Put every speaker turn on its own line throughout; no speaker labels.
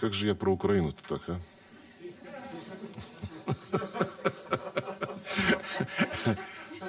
Как же я про Украину-то так,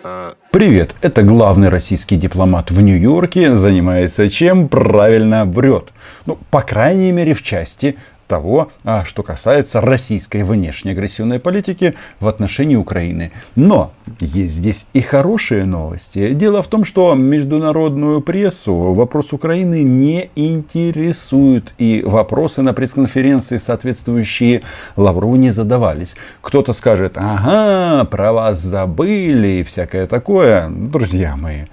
а? Привет, это главный российский дипломат в Нью-Йорке, занимается чем? Правильно врет. Ну, по крайней мере, в части того, а, что касается российской внешней агрессивной политики в отношении Украины. Но есть здесь и хорошие новости. Дело в том, что международную прессу вопрос Украины не интересует. И вопросы на пресс-конференции соответствующие Лаврову не задавались. Кто-то скажет, ага, про вас забыли и всякое такое. Друзья мои,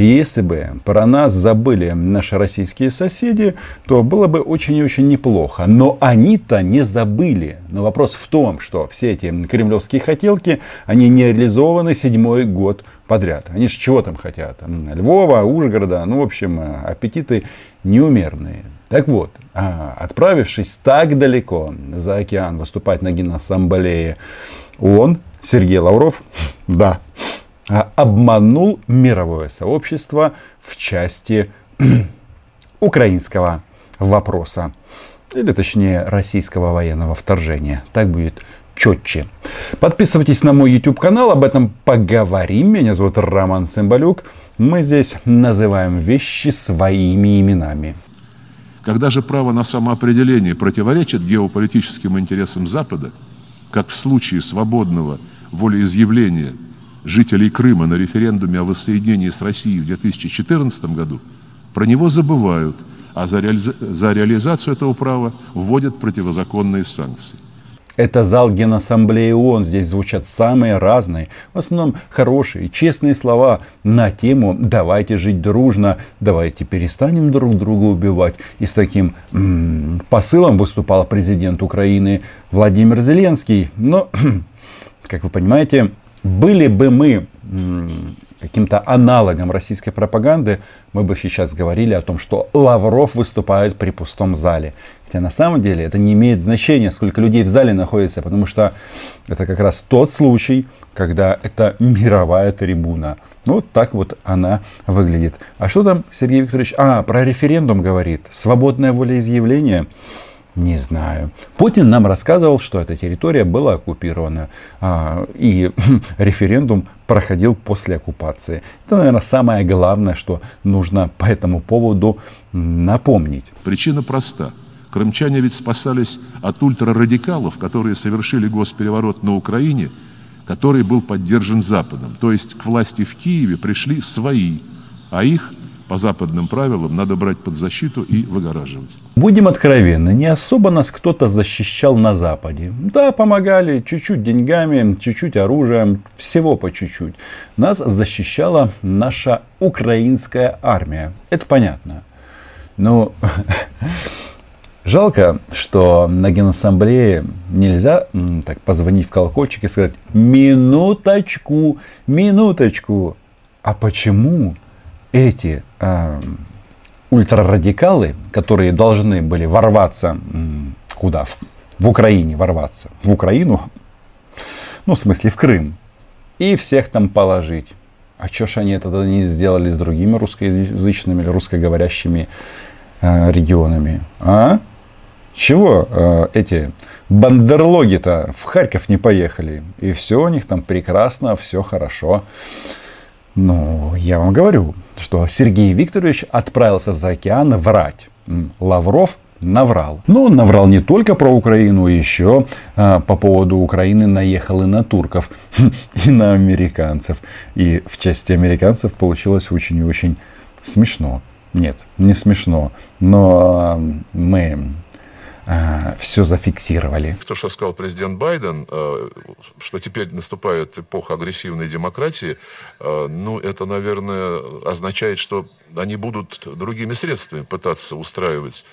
если бы про нас забыли наши российские соседи, то было бы очень и очень неплохо. Но они-то не забыли. Но вопрос в том, что все эти кремлевские хотелки, они не реализованы седьмой год подряд. Они же чего там хотят? Львова, Ужгорода, ну, в общем, аппетиты неумерные. Так вот, а, отправившись так далеко за океан выступать на Генассамблее ООН, Сергей Лавров, да, обманул мировое сообщество в части украинского вопроса. Или точнее российского военного вторжения. Так будет четче. Подписывайтесь на мой YouTube канал, об этом поговорим. Меня зовут Роман Цымбалюк. Мы здесь называем вещи своими именами.
Когда же право на самоопределение противоречит геополитическим интересам Запада, как в случае свободного волеизъявления – жителей Крыма на референдуме о воссоединении с Россией в 2014 году, про него забывают, а за, реали... за реализацию этого права вводят противозаконные санкции.
Это зал Генассамблеи ООН. Здесь звучат самые разные, в основном хорошие, честные слова на тему «давайте жить дружно», «давайте перестанем друг друга убивать». И с таким м-м, посылом выступал президент Украины Владимир Зеленский. Но, как вы понимаете, были бы мы каким-то аналогом российской пропаганды, мы бы сейчас говорили о том, что Лавров выступает при пустом зале. Хотя на самом деле это не имеет значения, сколько людей в зале находится, потому что это как раз тот случай, когда это мировая трибуна. Вот так вот она выглядит. А что там Сергей Викторович? А, про референдум говорит. Свободное волеизъявление. Не знаю. Путин нам рассказывал, что эта территория была оккупирована. А, и референдум проходил после оккупации. Это, наверное, самое главное, что нужно по этому поводу напомнить.
Причина проста. Крымчане ведь спасались от ультрарадикалов, которые совершили госпереворот на Украине, который был поддержан Западом. То есть к власти в Киеве пришли свои, а их по западным правилам надо брать под защиту и выгораживать.
Будем откровенны, не особо нас кто-то защищал на Западе. Да, помогали чуть-чуть деньгами, чуть-чуть оружием, всего по чуть-чуть. Нас защищала наша украинская армия. Это понятно. Но жалко, что на Генассамблее нельзя так позвонить в колокольчик и сказать «Минуточку, минуточку». А почему эти э, ультрарадикалы, которые должны были ворваться куда? В, в Украине ворваться. В Украину? Ну, в смысле, в Крым. И всех там положить. А что ж они тогда не сделали с другими русскоязычными или русскоговорящими э, регионами? А? Чего э, эти бандерлоги-то в Харьков не поехали? И все у них там прекрасно, все хорошо. Ну, я вам говорю, что Сергей Викторович отправился за океан врать. Лавров наврал. Но он наврал не только про Украину, еще а, по поводу Украины наехал и на турков, и на американцев. И в части американцев получилось очень и очень смешно. Нет, не смешно. Но а, мы Э, все зафиксировали.
То, что сказал президент Байден, э, что теперь наступает эпоха агрессивной демократии, э, ну, это, наверное, означает, что они будут другими средствами пытаться устраивать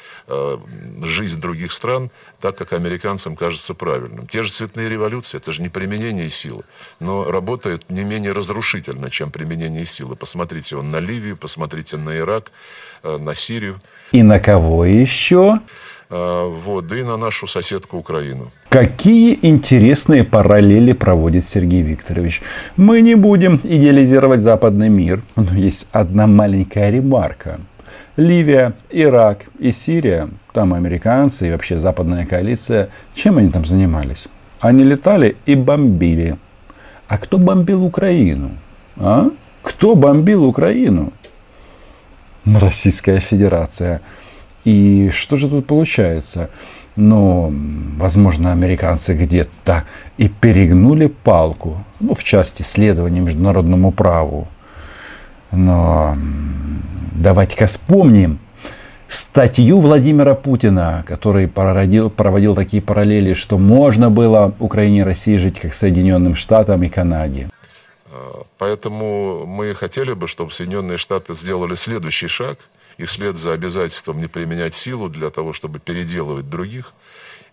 жизнь других стран так, как американцам кажется правильным. Те же цветные революции, это же не применение силы, но работает не менее разрушительно, чем применение силы. Посмотрите он на Ливию, посмотрите на Ирак, на Сирию.
И на кого еще?
А, вот, да и на нашу соседку Украину.
Какие интересные параллели проводит Сергей Викторович. Мы не будем идеализировать западный мир, но есть одна маленькая ремарка. Ливия, Ирак и Сирия, там американцы и вообще западная коалиция, чем они там занимались? Они летали и бомбили. А кто бомбил Украину? А? Кто бомбил Украину? Российская Федерация. И что же тут получается? Ну, возможно, американцы где-то и перегнули палку, ну, в части следования международному праву. Но давайте-ка вспомним статью Владимира Путина, который проводил, проводил такие параллели, что можно было Украине и России жить как Соединенным Штатам и Канаде.
Поэтому мы хотели бы, чтобы Соединенные Штаты сделали следующий шаг и вслед за обязательством не применять силу для того, чтобы переделывать других,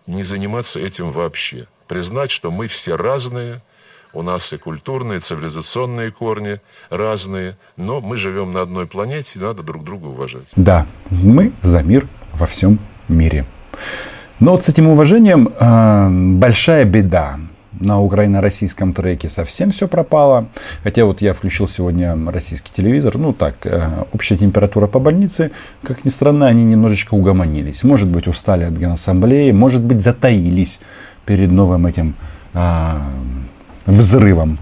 не заниматься этим вообще. Признать, что мы все разные, у нас и культурные, и цивилизационные корни разные, но мы живем на одной планете, и надо друг друга уважать.
Да, мы за мир во всем мире. Но вот с этим уважением э, большая беда на украино-российском треке совсем все пропало. Хотя вот я включил сегодня российский телевизор, ну так, э, общая температура по больнице, как ни странно, они немножечко угомонились. Может быть, устали от Генассамблеи, может быть, затаились перед новым этим а, взрывом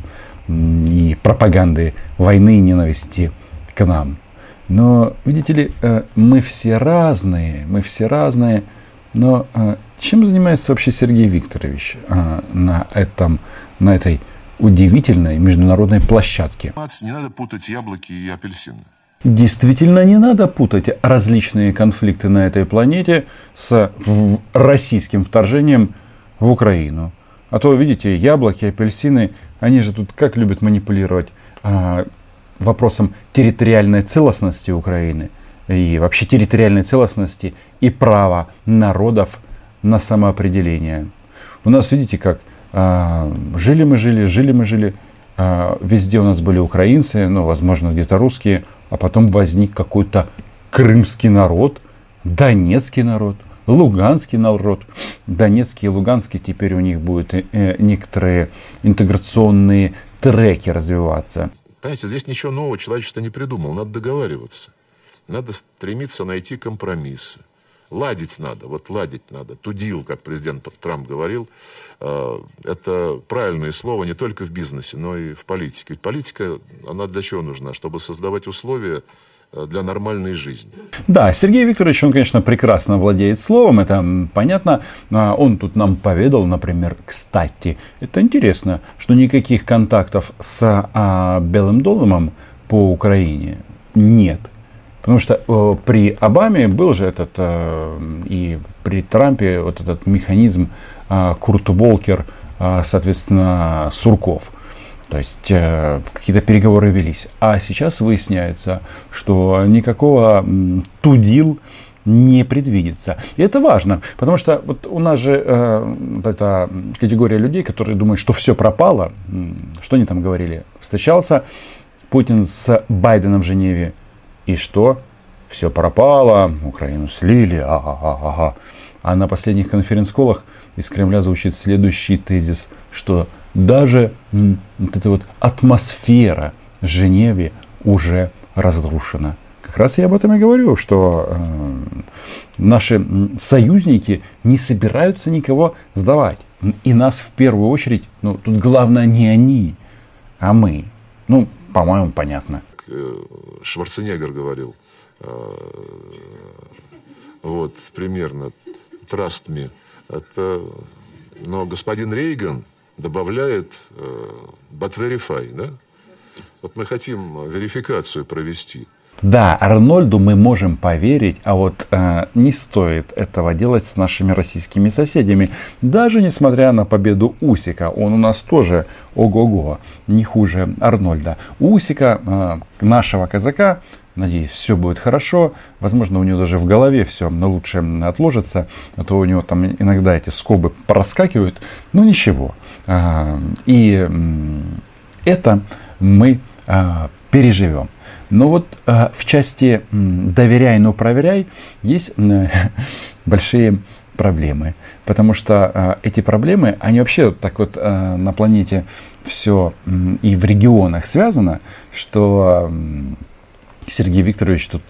и пропаганды войны и ненависти к нам. Но, видите ли, э, мы все разные, мы все разные, но э, чем занимается вообще Сергей Викторович а, на, этом, на этой удивительной международной площадке?
Не надо путать яблоки и апельсины.
Действительно, не надо путать различные конфликты на этой планете с российским вторжением в Украину. А то, видите, яблоки, апельсины, они же тут как любят манипулировать а, вопросом территориальной целостности Украины и вообще территориальной целостности и права народов на самоопределение. У нас, видите, как а, жили мы, жили, жили мы, жили. А, везде у нас были украинцы, ну, возможно, где-то русские, а потом возник какой-то крымский народ, донецкий народ, луганский народ. Донецкий и луганский теперь у них будут э, некоторые интеграционные треки развиваться.
Понимаете, здесь ничего нового человечество не придумал. Надо договариваться. Надо стремиться найти компромиссы. Ладить надо, вот ладить надо. Тудил, как президент Трамп говорил, э, это правильное слово не только в бизнесе, но и в политике. Ведь политика, она для чего нужна? Чтобы создавать условия э, для нормальной жизни.
Да, Сергей Викторович, он, конечно, прекрасно владеет словом, это понятно. А, он тут нам поведал, например, кстати, это интересно, что никаких контактов с а, Белым домом по Украине нет. Потому что э, при Обаме был же этот, э, и при Трампе вот этот механизм э, Курт Волкер, э, соответственно, Сурков. То есть э, какие-то переговоры велись. А сейчас выясняется, что никакого э, тудил не предвидится. И это важно, потому что вот у нас же э, вот эта категория людей, которые думают, что все пропало. Что они там говорили? Встречался Путин с Байденом в Женеве и что? Все пропало, Украину слили, ага-ага-ага. А на последних конференц-колах из Кремля звучит следующий тезис, что даже вот эта вот атмосфера Женеве уже разрушена. Как раз я об этом и говорю, что э, наши союзники не собираются никого сдавать. И нас в первую очередь, ну тут главное не они, а мы. Ну, по-моему, понятно.
Э, Шварценеггер говорил, э, вот, примерно, trust me. Это, но господин Рейган добавляет э, but verify, да? Вот мы хотим верификацию провести.
Да, Арнольду мы можем поверить, а вот э, не стоит этого делать с нашими российскими соседями. Даже несмотря на победу Усика, он у нас тоже ого-го, не хуже Арнольда. Усика, э, нашего казака, надеюсь, все будет хорошо. Возможно, у него даже в голове все лучше отложится, а то у него там иногда эти скобы проскакивают. Но ничего. Э, и э, это мы э, переживем. Но вот э, в части «доверяй, но проверяй» есть большие проблемы. Потому что э, эти проблемы, они вообще так вот э, на планете все и в регионах связано, что Сергей Викторович тут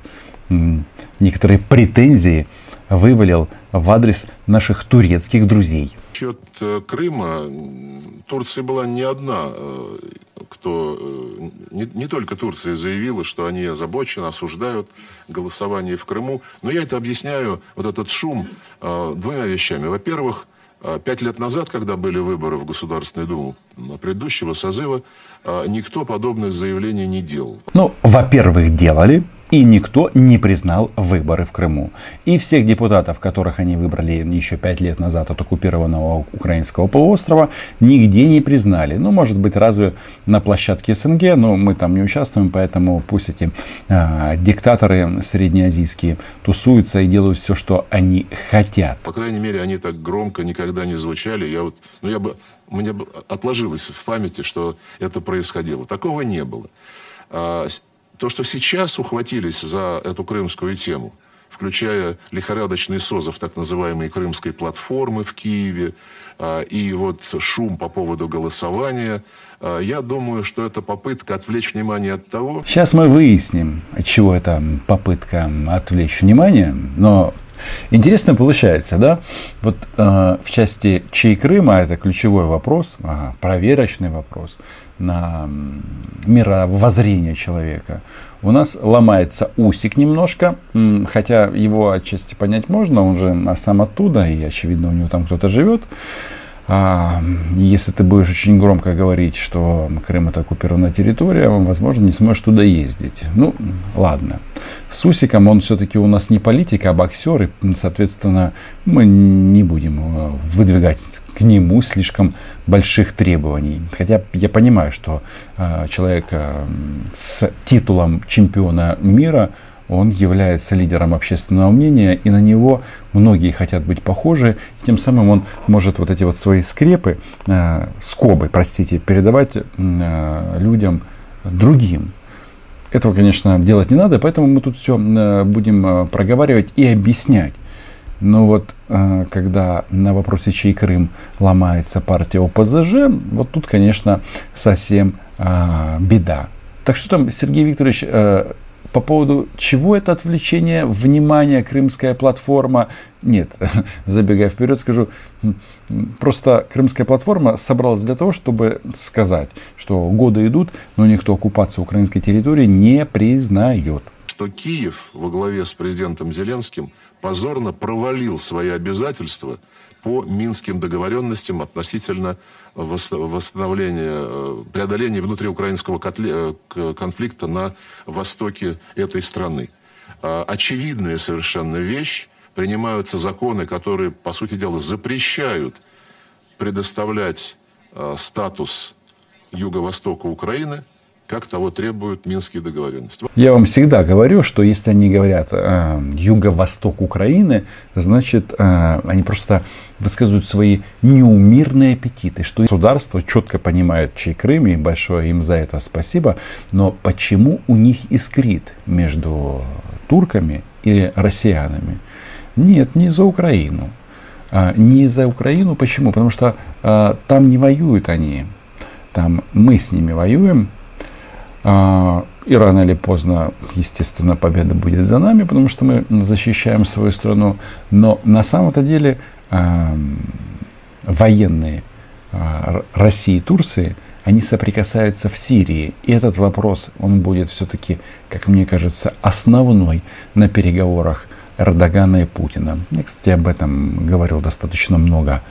некоторые претензии вывалил в адрес наших турецких друзей.
Насчет э, Крыма Турция была не одна, кто не, не только Турция заявила, что они озабочены, осуждают голосование в Крыму. Но я это объясняю, вот этот шум, двумя вещами. Во-первых, Пять лет назад, когда были выборы в Государственную Думу предыдущего созыва, никто подобных заявлений не делал.
Ну, во-первых, делали и никто не признал выборы в Крыму. И всех депутатов, которых они выбрали еще пять лет назад от оккупированного украинского полуострова, нигде не признали. Ну, может быть, разве на площадке СНГ, но мы там не участвуем, поэтому пусть эти э, диктаторы среднеазийские тусуются и делают все, что они хотят.
По крайней мере, они так громко никогда не звучали. Я вот, ну, я бы, мне бы отложилось в памяти, что это происходило. Такого не было. То, что сейчас ухватились за эту крымскую тему, включая лихорадочный созыв так называемой крымской платформы в Киеве, а, и вот шум по поводу голосования, а, я думаю, что это попытка отвлечь внимание от того...
Сейчас мы выясним, от чего это попытка отвлечь внимание, но Интересно получается, да? Вот э, в части чей Крыма это ключевой вопрос, э, проверочный вопрос на мировоззрение человека. У нас ломается усик немножко, хотя его отчасти понять можно, он же сам оттуда, и очевидно у него там кто-то живет. А если ты будешь очень громко говорить, что Крым это оккупированная территория, он, возможно, не сможешь туда ездить. Ну, ладно. С Усиком он все-таки у нас не политик, а боксер, и, соответственно, мы не будем э, выдвигать к нему слишком больших требований. Хотя я понимаю, что э, человек э, с титулом чемпиона мира – он является лидером общественного мнения, и на него многие хотят быть похожи. Тем самым он может вот эти вот свои скрепы, скобы, простите, передавать людям другим. Этого, конечно, делать не надо, поэтому мы тут все э, будем э, проговаривать и объяснять. Но вот э, когда на вопросе, чей Крым ломается партия ОПЗЖ, вот тут, конечно, совсем беда. Так что там, Сергей Викторович, по поводу чего это отвлечение внимания, крымская платформа. Нет, забегая вперед, скажу, просто крымская платформа собралась для того, чтобы сказать, что годы идут, но никто оккупацию украинской территории не признает.
Что Киев во главе с президентом Зеленским позорно провалил свои обязательства по минским договоренностям относительно восстановления, э, преодоления внутриукраинского э, конфликта на востоке этой страны. А, очевидная совершенно вещь. Принимаются законы, которые, по сути дела, запрещают предоставлять э, статус юго-востока Украины – как того требуют Минские договоренности.
Я вам всегда говорю, что если они говорят э, юго-восток Украины, значит, э, они просто высказывают свои неумирные аппетиты, что государство четко понимает, чей Крым, и большое им за это спасибо, но почему у них искрит между турками и россиянами? Нет, не за Украину. А, не за Украину, почему? Потому что а, там не воюют они, там мы с ними воюем, и рано или поздно, естественно, победа будет за нами, потому что мы защищаем свою страну. Но на самом-то деле а, военные а, России и Турции, они соприкасаются в Сирии. И этот вопрос, он будет все-таки, как мне кажется, основной на переговорах Эрдогана и Путина. Я, кстати, об этом говорил достаточно много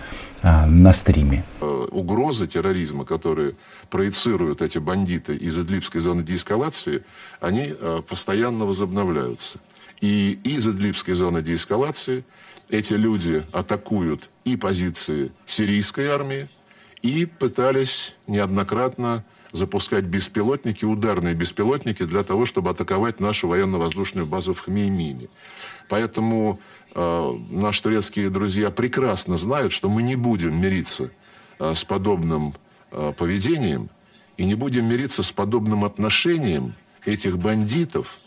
а, на стриме.
Э, угрозы терроризма, которые проецируют эти бандиты из Идлибской зоны деэскалации, они э, постоянно возобновляются. И из Идлибской зоны деэскалации эти люди атакуют и позиции сирийской армии, и пытались неоднократно запускать беспилотники, ударные беспилотники для того, чтобы атаковать нашу военно-воздушную базу в Хмеймиме. Поэтому э, наши турецкие друзья прекрасно знают, что мы не будем мириться э, с подобным э, поведением и не будем мириться с подобным отношением этих бандитов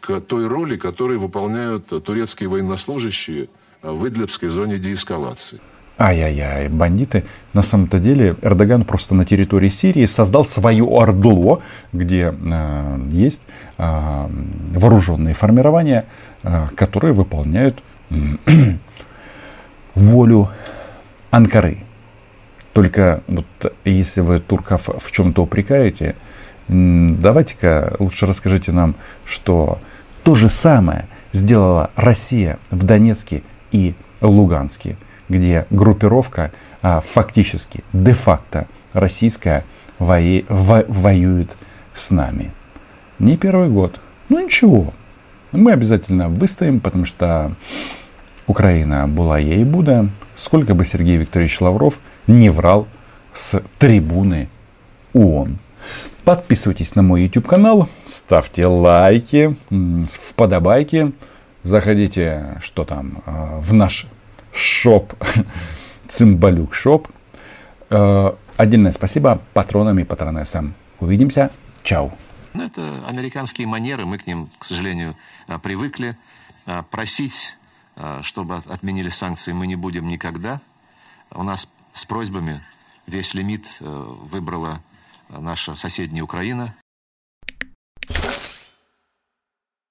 к той роли, которую выполняют турецкие военнослужащие в Идлибской зоне деэскалации.
Ай-яй-яй, бандиты. На самом-то деле Эрдоган просто на территории Сирии создал свое ордло, где э, есть э, вооруженные формирования, э, которые выполняют э, волю Анкары. Только вот если вы турков в чем-то упрекаете, давайте-ка лучше расскажите нам, что то же самое сделала Россия в Донецке и Луганске где группировка а, фактически, де-факто российская вои, во, воюет с нами. Не первый год. Ну ничего. Мы обязательно выстоим, потому что Украина была ей и Буда. Сколько бы Сергей Викторович Лавров не врал с трибуны ООН. Подписывайтесь на мой YouTube канал, ставьте лайки, вподобайки, заходите, что там, а, в наш шоп, цимбалюк шоп. Э, отдельное спасибо патронам и патронессам. Увидимся. Чао.
Ну, это американские манеры, мы к ним, к сожалению, э, привыкли. Э, просить, чтобы отменили санкции, мы не будем никогда. У нас с просьбами весь лимит выбрала наша соседняя Украина.